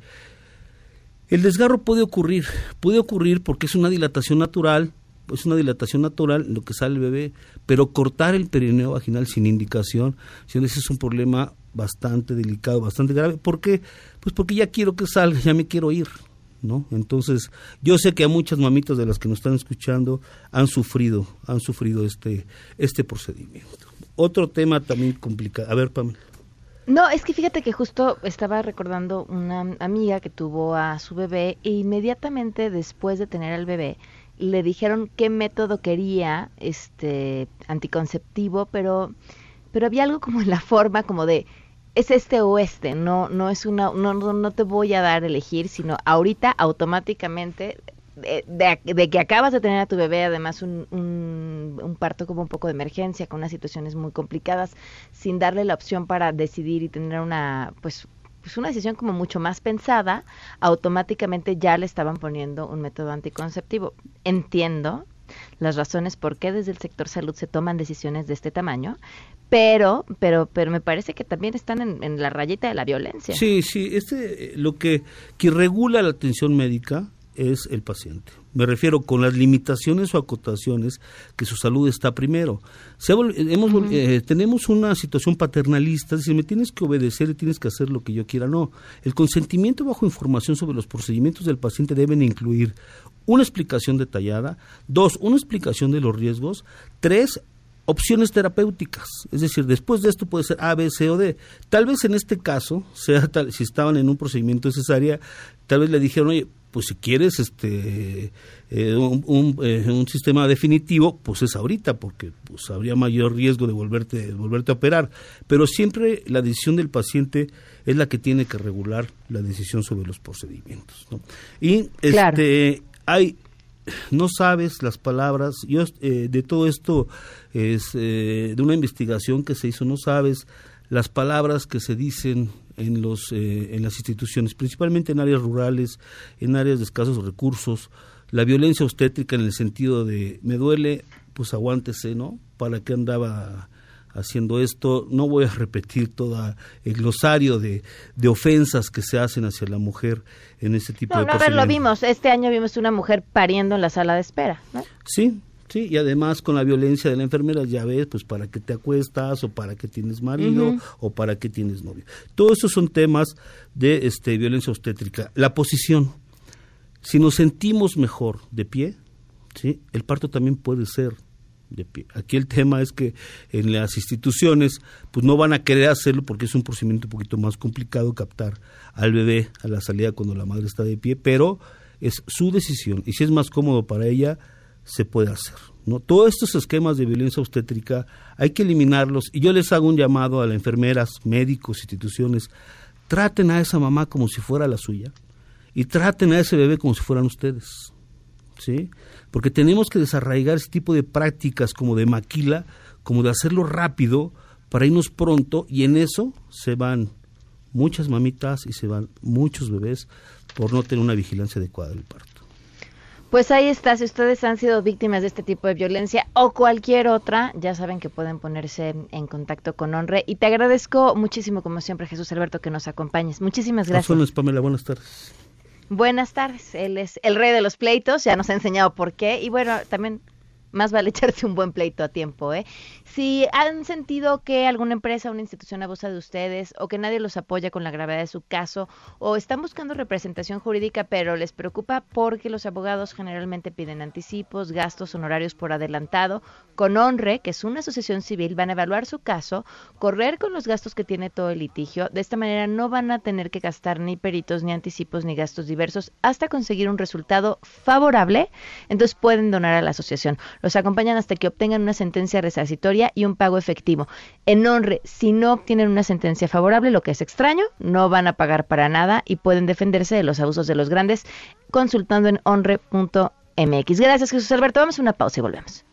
El desgarro puede ocurrir, puede ocurrir porque es una dilatación natural, es una dilatación natural lo que sale el bebé, pero cortar el perineo vaginal sin indicación, ese es un problema bastante delicado, bastante grave. ¿Por qué? Pues porque ya quiero que salga, ya me quiero ir. ¿No? Entonces, yo sé que a muchas mamitas de las que nos están escuchando han sufrido, han sufrido este, este procedimiento. Otro tema también complicado. A ver, Pamela. No, es que fíjate que justo estaba recordando una amiga que tuvo a su bebé e inmediatamente después de tener al bebé le dijeron qué método quería este anticonceptivo, pero pero había algo como en la forma como de es este o este, no, no es una, no, no, te voy a dar a elegir, sino ahorita automáticamente de, que acabas de tener a tu bebé, además un, un, parto como un poco de emergencia, con unas situaciones muy complicadas, sin darle la opción para decidir y tener una, pues, pues una decisión como mucho más pensada, automáticamente ya le estaban poniendo un método anticonceptivo. Entiendo las razones por qué desde el sector salud se toman decisiones de este tamaño, pero, pero, pero me parece que también están en, la rayita de la violencia. Sí, sí, este, lo que, que regula la atención médica es el paciente. Me refiero con las limitaciones o acotaciones que su salud está primero. hemos, eh, tenemos una situación paternalista, es decir, me tienes que obedecer y tienes que hacer lo que yo quiera. No, el consentimiento bajo información sobre los procedimientos del paciente deben incluir una explicación detallada, dos, una explicación de los riesgos, tres, opciones terapéuticas. Es decir, después de esto puede ser A, B, C o D. Tal vez en este caso, sea tal, si estaban en un procedimiento de cesárea, tal vez le dijeron, oye, pues si quieres este eh, un, eh, un, sistema definitivo, pues es ahorita, porque pues habría mayor riesgo de volverte, de volverte a operar. Pero siempre la decisión del paciente es la que tiene que regular la decisión sobre los procedimientos. Y este, hay no sabes las palabras, yo eh, de todo esto es eh, de una investigación que se hizo, no sabes las palabras que se dicen en los eh, en las instituciones, principalmente en áreas rurales, en áreas de escasos recursos, la violencia obstétrica en el sentido de me duele, pues aguántese, ¿no? ¿Para qué andaba haciendo esto. No voy a repetir todo el glosario de, de, ofensas que se hacen hacia la mujer en este tipo de no, a ver, lo vimos. Este año vimos una mujer pariendo en la sala de espera. ¿no? Sí, sí, y además con la violencia de la enfermera, ya ves, pues para qué te acuestas, o para qué tienes marido, o para qué tienes novio. Todos esos son temas de este, violencia obstétrica. La posición. Si nos sentimos mejor de pie, ¿sí? El parto también puede ser Aquí el tema es que en las instituciones pues no van a querer hacerlo porque es un procedimiento un poquito más complicado captar al bebé a la salida cuando la madre está de pie, pero es su decisión y si es más cómodo para ella se puede hacer. ¿no? Todos estos esquemas de violencia obstétrica hay que eliminarlos y yo les hago un llamado a las enfermeras, médicos, instituciones, traten a esa mamá como si fuera la suya y traten a ese bebé como si fueran ustedes. ¿Sí? Porque tenemos que desarraigar ese tipo de prácticas como de maquila, como de hacerlo rápido para irnos pronto y en eso se van muchas mamitas y se van muchos bebés por no tener una vigilancia adecuada del parto. Pues ahí está, si ustedes han sido víctimas de este tipo de violencia o cualquier otra, ya saben que pueden ponerse en contacto con Honre. Y te agradezco muchísimo, como siempre, Jesús Alberto, que nos acompañes. Muchísimas gracias. Pamela, buenas tardes. Buenas tardes, él es el rey de los pleitos, ya nos ha enseñado por qué. Y bueno, también más vale echarse un buen pleito a tiempo, ¿eh? Si han sentido que alguna empresa una institución abusa de ustedes o que nadie los apoya con la gravedad de su caso o están buscando representación jurídica pero les preocupa porque los abogados generalmente piden anticipos, gastos, honorarios por adelantado, con Honre, que es una asociación civil, van a evaluar su caso, correr con los gastos que tiene todo el litigio. De esta manera no van a tener que gastar ni peritos, ni anticipos, ni gastos diversos hasta conseguir un resultado favorable. Entonces pueden donar a la asociación. Los acompañan hasta que obtengan una sentencia resarcitoria y un pago efectivo. En honre, si no obtienen una sentencia favorable, lo que es extraño, no van a pagar para nada y pueden defenderse de los abusos de los grandes consultando en honre.mx. Gracias Jesús Alberto. Vamos a una pausa y volvemos.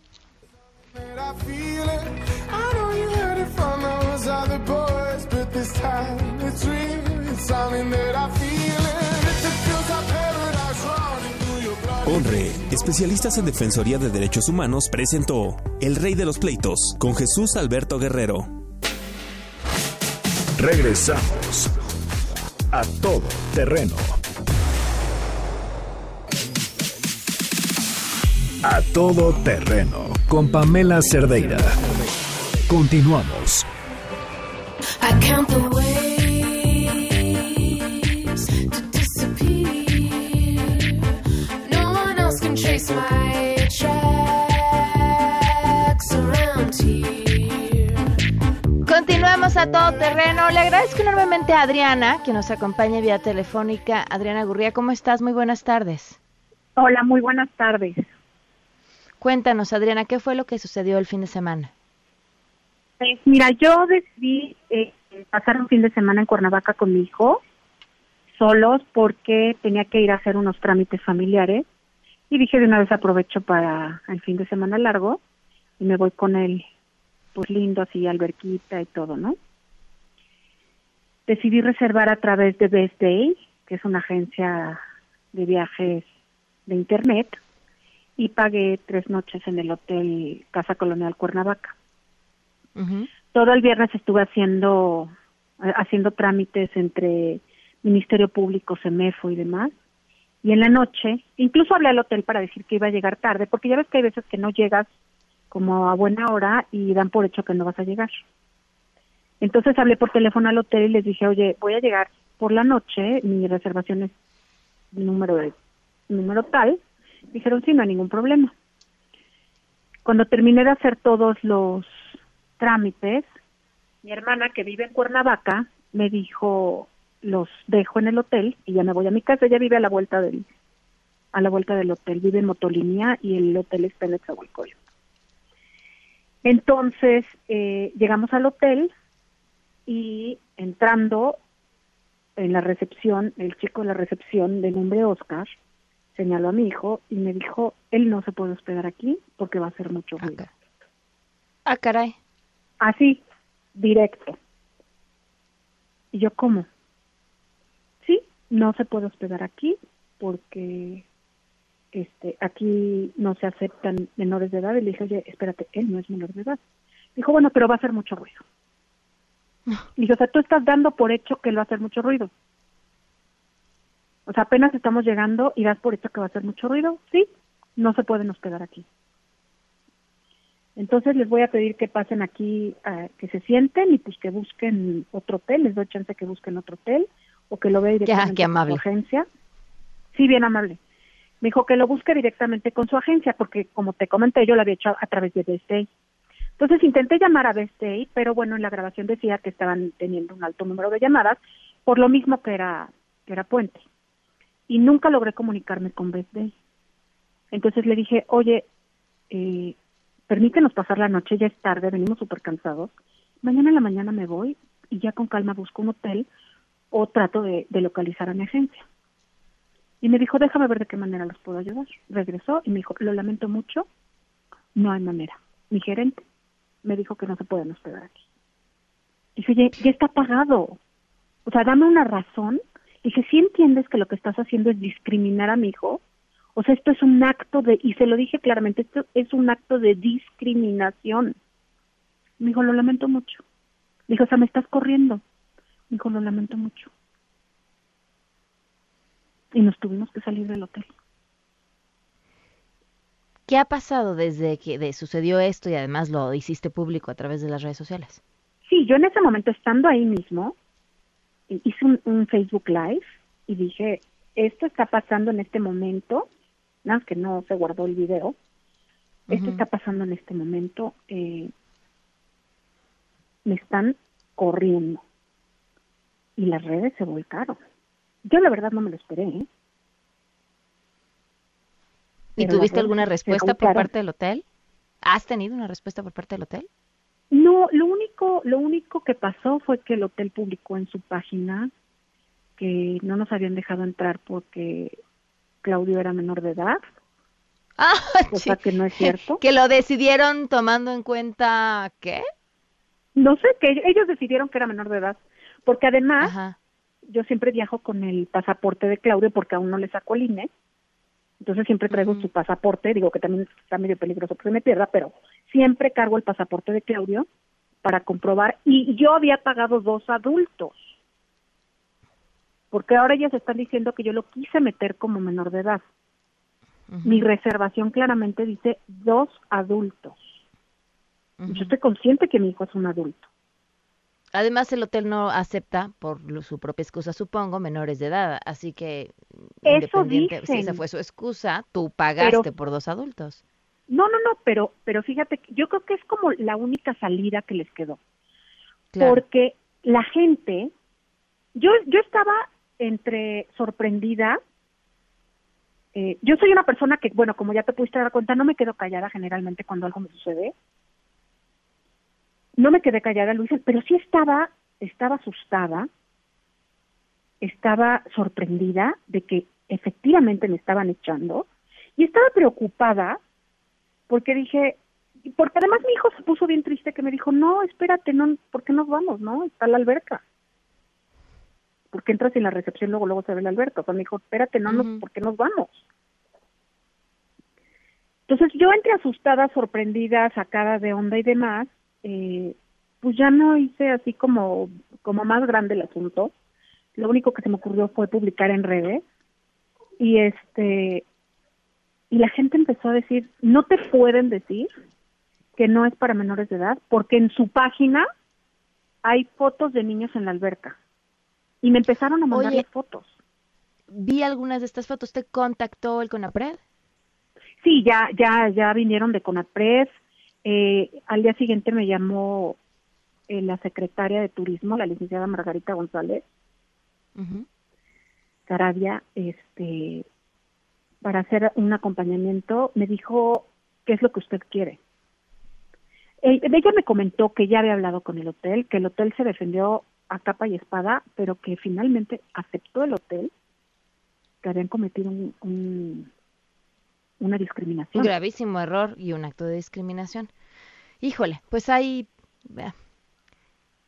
Honre, especialistas en Defensoría de Derechos Humanos, presentó El Rey de los Pleitos con Jesús Alberto Guerrero. Regresamos a todo terreno. A todo terreno con Pamela Cerdeira. Continuamos. Continuamos a todo terreno. Le agradezco enormemente a Adriana, que nos acompaña vía telefónica. Adriana Gurría, ¿cómo estás? Muy buenas tardes. Hola, muy buenas tardes. Cuéntanos, Adriana, ¿qué fue lo que sucedió el fin de semana? Pues mira, yo decidí eh, pasar un fin de semana en Cuernavaca con mi hijo, solos, porque tenía que ir a hacer unos trámites familiares y dije de una vez aprovecho para el fin de semana largo y me voy con él, pues lindo, así, alberquita y todo, ¿no? Decidí reservar a través de Best Day, que es una agencia de viajes de internet, y pagué tres noches en el hotel Casa Colonial Cuernavaca. Todo el viernes estuve haciendo haciendo trámites entre Ministerio Público, CEMEFO y demás y en la noche, incluso hablé al hotel para decir que iba a llegar tarde, porque ya ves que hay veces que no llegas como a buena hora y dan por hecho que no vas a llegar. Entonces hablé por teléfono al hotel y les dije, oye, voy a llegar por la noche, mi reservación es número de número tal. Dijeron, sí, no hay ningún problema. Cuando terminé de hacer todos los trámites, mi hermana que vive en Cuernavaca me dijo, los dejo en el hotel y ya me voy a mi casa. Ella vive a la vuelta del a la vuelta del hotel, vive en Motolinía y el hotel está en Exahualcoyo. Entonces eh, llegamos al hotel y entrando en la recepción, el chico de la recepción de nombre Oscar señaló a mi hijo y me dijo, él no se puede hospedar aquí porque va a hacer mucho ruido. Ah, caray. Así, directo. Y yo, ¿cómo? No se puede hospedar aquí porque este aquí no se aceptan menores de edad. Y le dije, oye, espérate, él no es menor de edad. Dijo, bueno, pero va a hacer mucho ruido. Y dije, o sea, tú estás dando por hecho que él va a hacer mucho ruido. O sea, apenas estamos llegando y das por hecho que va a hacer mucho ruido. Sí, no se pueden hospedar aquí. Entonces les voy a pedir que pasen aquí, uh, que se sienten y pues que busquen otro hotel. Les doy chance que busquen otro hotel o que lo vea directamente ya, qué amable. urgencia. Sí, bien amable. Me dijo que lo busque directamente con su agencia, porque como te comenté, yo lo había hecho a, través de Best Entonces intenté llamar a Best pero bueno, en la grabación decía que estaban teniendo un alto número de llamadas, por lo mismo que era, que era puente. Y nunca logré comunicarme con Best Entonces le dije, oye, eh, permítenos pasar la noche, ya es tarde, venimos súper cansados. Mañana en la mañana me voy y ya con calma busco un hotel o trato de, localizar a mi agencia. Y me dijo, déjame ver de qué manera los puedo ayudar. Regresó y me dijo, lo lamento mucho, no hay manera. Mi gerente me dijo que no se pueden hospedar aquí. Dije, ya está pagado. O sea, dame una razón. Dije, si entiendes que lo que estás haciendo es discriminar a mi hijo, o sea, esto es un acto de, y se lo dije claramente, esto es un acto de discriminación. Me dijo, lo lamento mucho. Dijo, o sea, me estás corriendo. Dijo, lo lamento mucho. Y nos tuvimos que salir del hotel. ¿Qué ha pasado desde que sucedió esto y además lo hiciste público a través de las redes sociales? Sí, yo en ese momento, estando ahí mismo, hice un, Facebook Live y dije, esto está pasando en este momento, nada que no se guardó el video, esto está pasando en este momento, eh, me están corriendo. Y las redes se volcaron. Yo la verdad no me lo esperé. ¿eh? ¿Y tuviste alguna respuesta por parte del hotel? ¿Has tenido una respuesta por parte del hotel? No, lo único, lo único que pasó fue que el hotel publicó en su página que no nos habían dejado entrar porque Claudio era menor de edad. Ah, cosa que no es cierto. Que lo decidieron tomando en cuenta ¿qué? No sé, que ellos decidieron que era menor de edad, porque además yo siempre viajo con el pasaporte de Claudio porque aún no le saco el INE, entonces siempre traigo su pasaporte, digo que también está medio peligroso que se me pierda, pero siempre cargo el pasaporte de Claudio para comprobar, y yo había pagado dos adultos, porque ahora ellos están diciendo que yo lo quise meter como menor de edad. Mi reservación claramente dice dos adultos. Yo estoy consciente que mi hijo es un adulto. Además, el hotel no acepta, por su propia excusa, supongo, menores de edad. Así que, independiente, si esa fue su excusa, tú pagaste por dos adultos. No, no, no, pero, pero fíjate, yo creo que es como la única salida que les quedó. Porque la gente, yo, yo estaba entre sorprendida. Eh, yo soy una persona que, bueno, como ya te pudiste dar cuenta, no me quedo callada generalmente cuando algo me sucede no me quedé callada, Luisa, pero sí estaba, estaba asustada, estaba sorprendida de que efectivamente me estaban echando y estaba preocupada porque dije, porque además mi hijo se puso bien triste que me dijo, no, espérate, no, ¿por qué nos vamos? No, está la alberca. Porque entras en la recepción, luego luego se ve la alberca. O sea, me dijo, espérate, no, no, ¿por qué nos vamos? Entonces yo entré asustada, sorprendida, sacada de onda y demás, eh, pues ya no hice así como, como más grande el asunto. Lo único que se me ocurrió fue publicar en redes y este y la gente empezó a decir, no te pueden decir que no es para menores de edad, porque en su página hay fotos de niños en la alberca. Y me empezaron a mandar las fotos. Vi algunas de estas fotos. ¿Te contactó el CONAPRED? Sí, ya, ya, ya vinieron de CONAPRED. Eh, al día siguiente me llamó eh, la secretaria de Turismo, la licenciada Margarita González Carabia, este, para hacer un acompañamiento, me dijo qué es lo que usted quiere. Eh, ella me comentó que ya había hablado con el hotel, que el hotel se defendió a capa y espada, pero que finalmente aceptó el hotel que habían cometido un una discriminación. Un gravísimo error y un acto de discriminación. Híjole, pues hay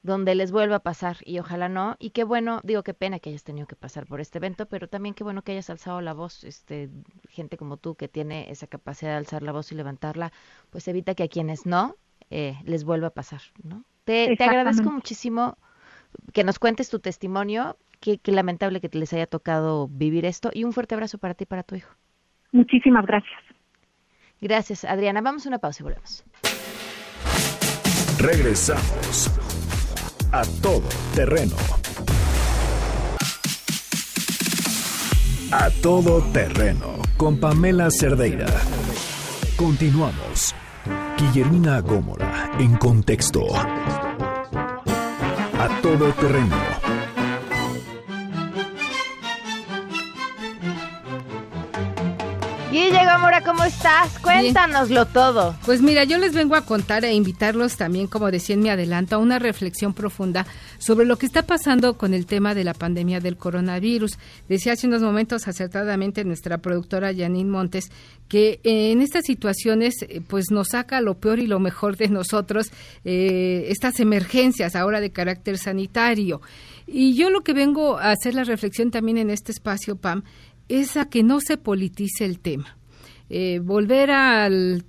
donde les vuelva a pasar y ojalá no. Y qué bueno, digo qué pena que hayas tenido que pasar por este evento, pero también qué bueno que hayas alzado la voz. Este, gente como tú que tiene esa capacidad de alzar la voz y levantarla, pues evita que a quienes no eh, les vuelva a pasar, ¿no? Te, te agradezco muchísimo que nos cuentes tu testimonio. Qué, qué lamentable que te les haya tocado vivir esto y un fuerte abrazo para ti y para tu hijo. Muchísimas gracias. Gracias, Adriana. Vamos a una pausa y volvemos. Regresamos a todo terreno. A todo terreno con Pamela Cerdeira. Continuamos. Guillermina Gómora, en contexto. A todo terreno Guille Gómora, ¿cómo estás? Cuéntanoslo todo. Pues mira, yo les vengo a contar e invitarlos también, como decía en mi adelanto, a una reflexión profunda sobre lo que está pasando con el tema de la pandemia del coronavirus. Decía hace unos momentos acertadamente nuestra productora Janine Montes que en estas situaciones eh, pues nos saca lo peor y lo mejor de nosotros eh, estas emergencias ahora de carácter sanitario. Y yo lo que vengo a hacer la reflexión también en este espacio, Pam, es a que no se politice el tema. Eh, volver al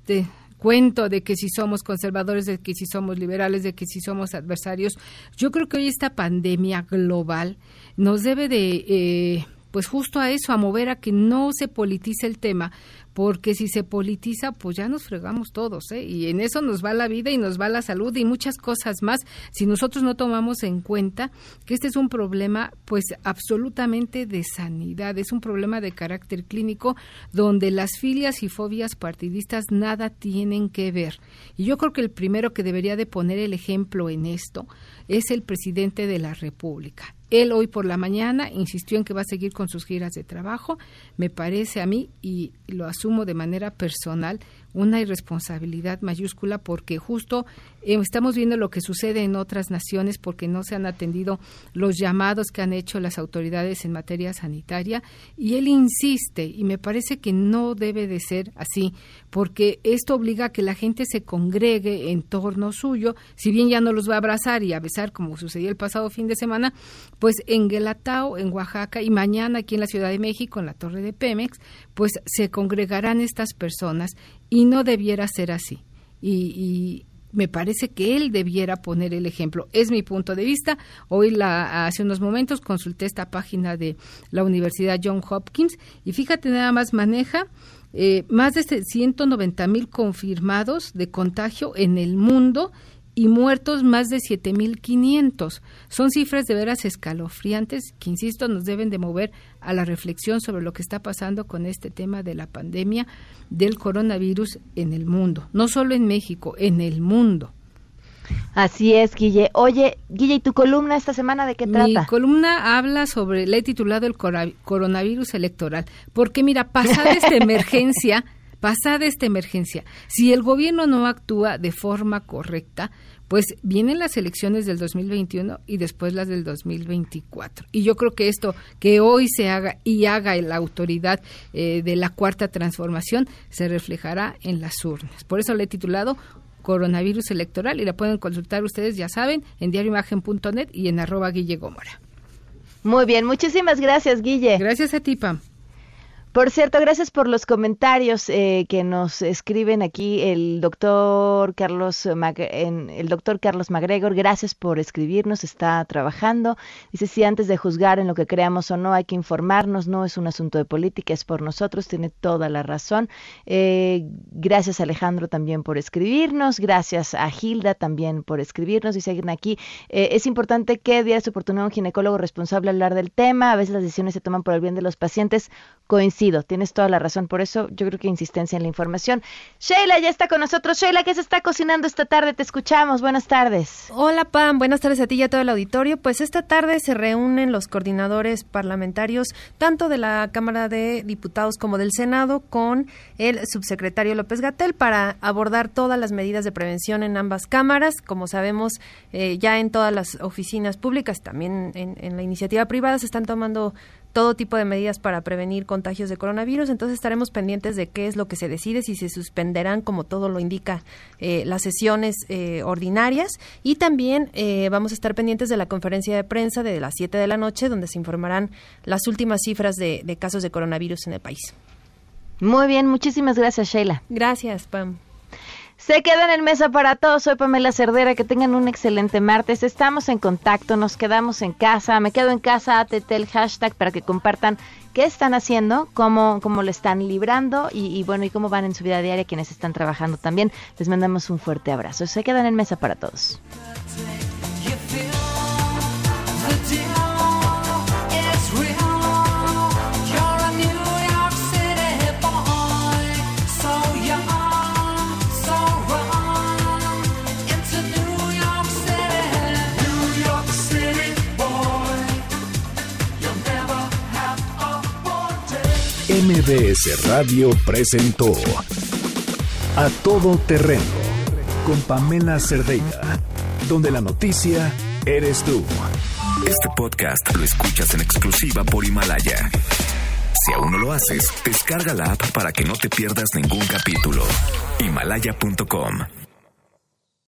cuento de que si somos conservadores, de que si somos liberales, de que si somos adversarios, yo creo que hoy esta pandemia global nos debe de, eh, pues justo a eso, a mover a que no se politice el tema, porque si se politiza, pues ya nos fregamos todos, ¿eh? Y en eso nos va la vida y nos va la salud y muchas cosas más, si nosotros no tomamos en cuenta que este es un problema, pues absolutamente de sanidad, es un problema de carácter clínico donde las filias y fobias partidistas nada tienen que ver. Y yo creo que el primero que debería de poner el ejemplo en esto es el presidente de la República. Él hoy por la mañana insistió en que va a seguir con sus giras de trabajo. Me parece a mí, y lo de manera personal, una irresponsabilidad mayúscula porque justo eh, estamos viendo lo que sucede en otras naciones porque no se han atendido los llamados que han hecho las autoridades en materia sanitaria. Y él insiste y me parece que no debe de ser así porque esto obliga a que la gente se congregue en torno suyo, si bien ya no los va a abrazar y a besar como sucedió el pasado fin de semana, pues en Guelatao, en Oaxaca y mañana aquí en la Ciudad de México, en la Torre de Pemex, pues se congregarán estas personas y no debiera ser así. Y, me parece que él debiera poner el ejemplo. Es mi punto de vista. Hoy, la, hace unos momentos, consulté esta página de la Universidad John Hopkins y fíjate, nada más maneja eh, más de 190 mil confirmados de contagio en el mundo y muertos más de 7.500. Son cifras de veras escalofriantes que, insisto, nos deben de mover a la reflexión sobre lo que está pasando con este tema de la pandemia del coronavirus en el mundo, no solo en México, en el mundo. Así es, Guille. Oye, Guille, ¿y tu columna esta semana de qué trata? Mi columna habla sobre, le he titulado el coronavirus electoral, porque mira, pasada esta emergencia, pasada esta emergencia, si el gobierno no actúa de forma correcta, pues vienen las elecciones del 2021 y después las del 2024. Y yo creo que esto que hoy se haga y haga la autoridad eh, de la cuarta transformación se reflejará en las urnas. Por eso le he titulado coronavirus electoral y la pueden consultar ustedes, ya saben, en diarioimagen.net y en arroba Guille Gómora. Muy bien, muchísimas gracias, Guille. Gracias a ti, Pam. Por cierto, gracias por los comentarios eh, que nos escriben aquí el doctor Carlos el doctor Carlos Magregor. Gracias por escribirnos, está trabajando. Dice si antes de juzgar en lo que creamos o no hay que informarnos, no es un asunto de política, es por nosotros. Tiene toda la razón. Eh, gracias Alejandro también por escribirnos. Gracias a Gilda también por escribirnos. Dice aquí eh, es importante que diera su oportunidad un ginecólogo responsable hablar del tema. A veces las decisiones se toman por el bien de los pacientes. Tienes toda la razón. Por eso yo creo que insistencia en la información. Sheila ya está con nosotros. Sheila, ¿qué se está cocinando esta tarde? Te escuchamos. Buenas tardes. Hola, Pam. Buenas tardes a ti y a todo el auditorio. Pues esta tarde se reúnen los coordinadores parlamentarios, tanto de la Cámara de Diputados como del Senado, con el subsecretario López Gatel para abordar todas las medidas de prevención en ambas cámaras. Como sabemos, eh, ya en todas las oficinas públicas, también en, en la iniciativa privada, se están tomando todo tipo de medidas para prevenir contagios de coronavirus. Entonces estaremos pendientes de qué es lo que se decide, si se suspenderán, como todo lo indica, eh, las sesiones eh, ordinarias. Y también eh, vamos a estar pendientes de la conferencia de prensa de las 7 de la noche, donde se informarán las últimas cifras de, de casos de coronavirus en el país. Muy bien, muchísimas gracias, Sheila. Gracias, Pam. Se quedan en mesa para todos. Soy Pamela Cerdera. Que tengan un excelente martes. Estamos en contacto. Nos quedamos en casa. Me quedo en casa. ATT el hashtag para que compartan qué están haciendo, cómo, cómo lo están librando y, y, bueno, y cómo van en su vida diaria quienes están trabajando también. Les mandamos un fuerte abrazo. Se quedan en mesa para todos. MBS Radio presentó A Todo Terreno con Pamela Cerdeira, donde la noticia eres tú. Este podcast lo escuchas en exclusiva por Himalaya. Si aún no lo haces, descarga la app para que no te pierdas ningún capítulo. Himalaya.com